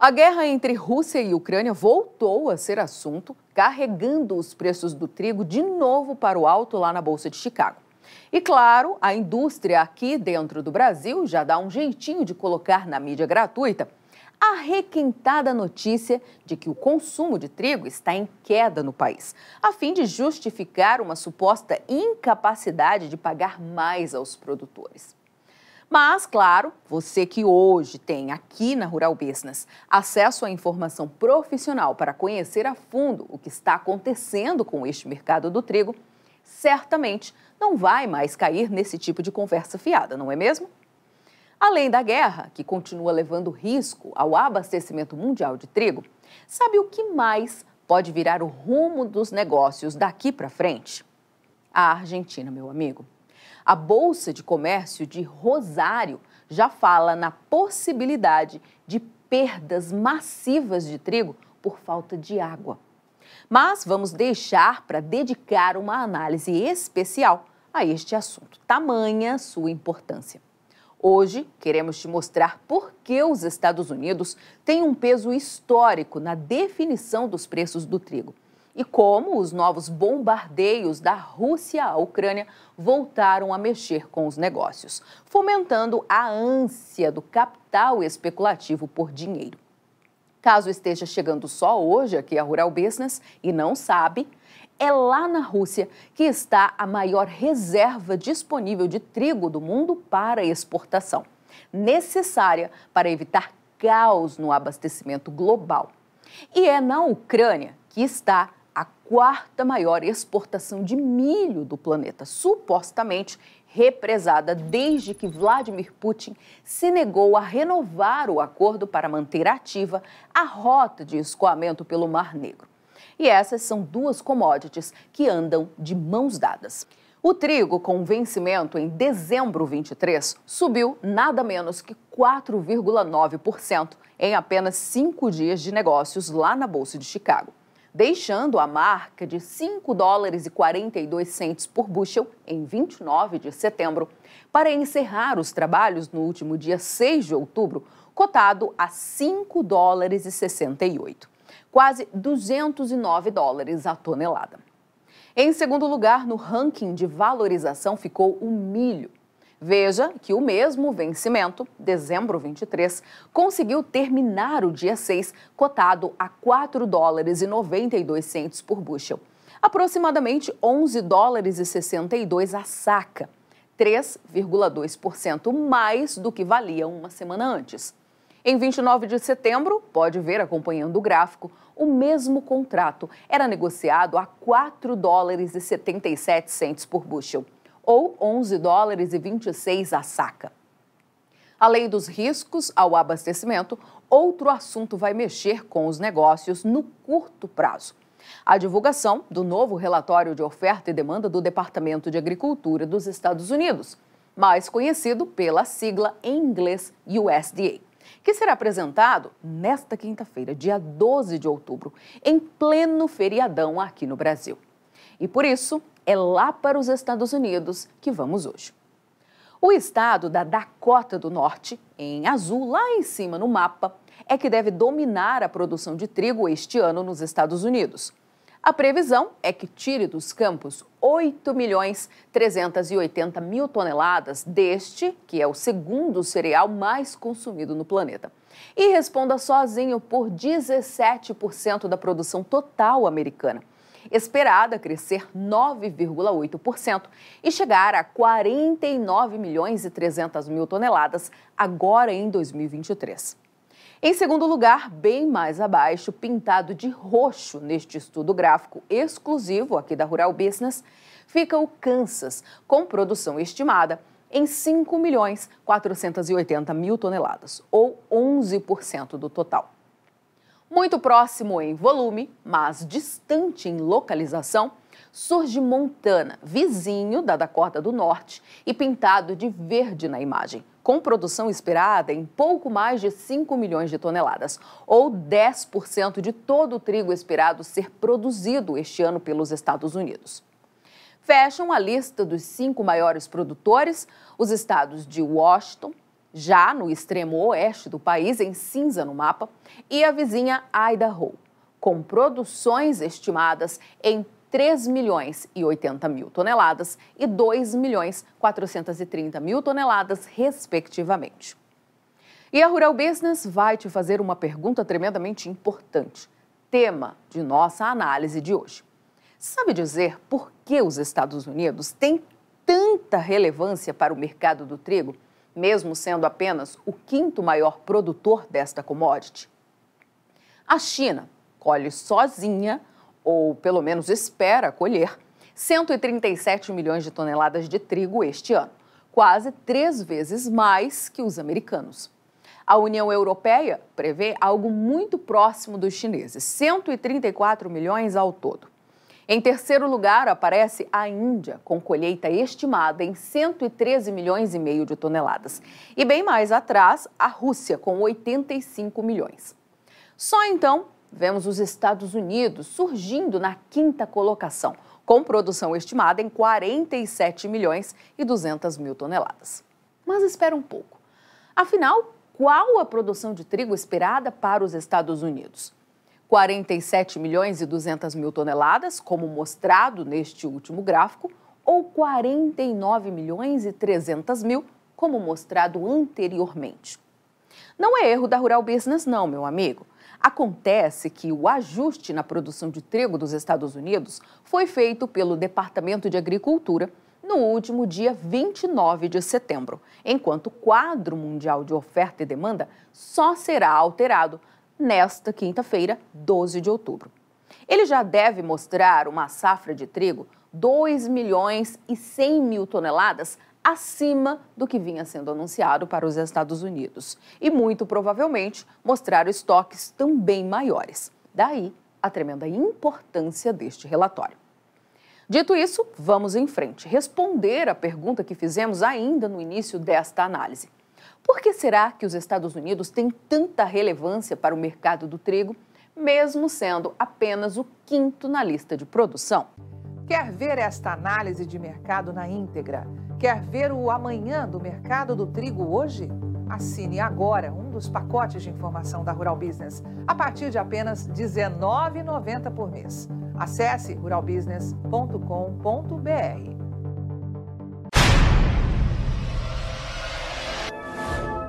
A guerra entre Rússia e Ucrânia voltou a ser assunto, carregando os preços do trigo de novo para o alto lá na Bolsa de Chicago. E claro, a indústria aqui dentro do Brasil já dá um jeitinho de colocar na mídia gratuita a requentada notícia de que o consumo de trigo está em queda no país, a fim de justificar uma suposta incapacidade de pagar mais aos produtores. Mas, claro, você que hoje tem aqui na Rural Business acesso à informação profissional para conhecer a fundo o que está acontecendo com este mercado do trigo, certamente não vai mais cair nesse tipo de conversa fiada, não é mesmo? Além da guerra, que continua levando risco ao abastecimento mundial de trigo, sabe o que mais pode virar o rumo dos negócios daqui para frente? A Argentina, meu amigo. A Bolsa de Comércio de Rosário já fala na possibilidade de perdas massivas de trigo por falta de água. Mas vamos deixar para dedicar uma análise especial a este assunto, tamanha sua importância. Hoje, queremos te mostrar por que os Estados Unidos têm um peso histórico na definição dos preços do trigo e como os novos bombardeios da Rússia à Ucrânia voltaram a mexer com os negócios, fomentando a ânsia do capital especulativo por dinheiro. Caso esteja chegando só hoje aqui a Rural Business e não sabe, é lá na Rússia que está a maior reserva disponível de trigo do mundo para exportação, necessária para evitar caos no abastecimento global. E é na Ucrânia que está a quarta maior exportação de milho do planeta, supostamente represada desde que Vladimir Putin se negou a renovar o acordo para manter ativa a rota de escoamento pelo Mar Negro. E essas são duas commodities que andam de mãos dadas. O trigo, com vencimento em dezembro 23, subiu nada menos que 4,9% em apenas cinco dias de negócios lá na Bolsa de Chicago deixando a marca de 5 dólares e 42 centes por bushel em 29 de setembro, para encerrar os trabalhos no último dia 6 de outubro, cotado a 5 dólares e 68, quase 209 dólares a tonelada. Em segundo lugar, no ranking de valorização ficou o milho, Veja que o mesmo vencimento, dezembro 23, conseguiu terminar o dia 6 cotado a 4 dólares e 92 centos por bushel, aproximadamente 11 dólares e 62 a saca, 3,2% mais do que valia uma semana antes. Em 29 de setembro, pode ver acompanhando o gráfico, o mesmo contrato era negociado a 4 dólares e 77 centos por bushel ou 11 dólares e 26 a saca. Além dos riscos ao abastecimento, outro assunto vai mexer com os negócios no curto prazo. A divulgação do novo relatório de oferta e demanda do Departamento de Agricultura dos Estados Unidos, mais conhecido pela sigla em inglês USDA, que será apresentado nesta quinta-feira, dia 12 de outubro, em pleno feriadão aqui no Brasil. E por isso, é lá para os Estados Unidos que vamos hoje. O estado da Dakota do Norte, em azul lá em cima no mapa, é que deve dominar a produção de trigo este ano nos Estados Unidos. A previsão é que tire dos campos 8 milhões 380 mil toneladas deste, que é o segundo cereal mais consumido no planeta, e responda sozinho por 17% da produção total americana esperada crescer 9,8% e chegar a 49 milhões e 300 mil toneladas agora em 2023. Em segundo lugar, bem mais abaixo, pintado de roxo neste estudo gráfico exclusivo aqui da Rural Business, fica o Kansas, com produção estimada em 5 milhões 480 mil toneladas, ou 11% do total. Muito próximo em volume, mas distante em localização, surge Montana, vizinho da Dakota do Norte e pintado de verde na imagem, com produção esperada em pouco mais de 5 milhões de toneladas, ou 10% de todo o trigo esperado ser produzido este ano pelos Estados Unidos. Fecham a lista dos cinco maiores produtores os estados de Washington, já no extremo oeste do país, em cinza no mapa, e a vizinha Idaho, com produções estimadas em 3 milhões e 80 mil toneladas e 2 milhões 430 mil toneladas, respectivamente. E a Rural Business vai te fazer uma pergunta tremendamente importante, tema de nossa análise de hoje. Sabe dizer por que os Estados Unidos têm tanta relevância para o mercado do trigo, mesmo sendo apenas o quinto maior produtor desta commodity? A China colhe sozinha ou pelo menos espera colher, 137 milhões de toneladas de trigo este ano, quase três vezes mais que os americanos. A União Europeia prevê algo muito próximo dos chineses, 134 milhões ao todo. Em terceiro lugar aparece a Índia, com colheita estimada em 113 milhões e meio de toneladas. E bem mais atrás, a Rússia, com 85 milhões. Só então vemos os Estados Unidos surgindo na quinta colocação, com produção estimada em 47 milhões e 200 mil toneladas. Mas espera um pouco. Afinal, qual a produção de trigo esperada para os Estados Unidos? 47 milhões e 200 mil toneladas, como mostrado neste último gráfico, ou 49 milhões e 300 mil, como mostrado anteriormente. Não é erro da Rural Business, não, meu amigo. Acontece que o ajuste na produção de trigo dos Estados Unidos foi feito pelo Departamento de Agricultura no último dia 29 de setembro, enquanto o quadro mundial de oferta e demanda só será alterado nesta quinta-feira, 12 de outubro. Ele já deve mostrar uma safra de trigo 2 milhões e 100 mil toneladas acima do que vinha sendo anunciado para os Estados Unidos e, muito provavelmente, mostrar estoques também maiores. Daí a tremenda importância deste relatório. Dito isso, vamos em frente, responder a pergunta que fizemos ainda no início desta análise. Por que será que os Estados Unidos têm tanta relevância para o mercado do trigo, mesmo sendo apenas o quinto na lista de produção? Quer ver esta análise de mercado na íntegra? Quer ver o amanhã do mercado do trigo hoje? Assine agora um dos pacotes de informação da Rural Business a partir de apenas R$ 19,90 por mês. Acesse ruralbusiness.com.br.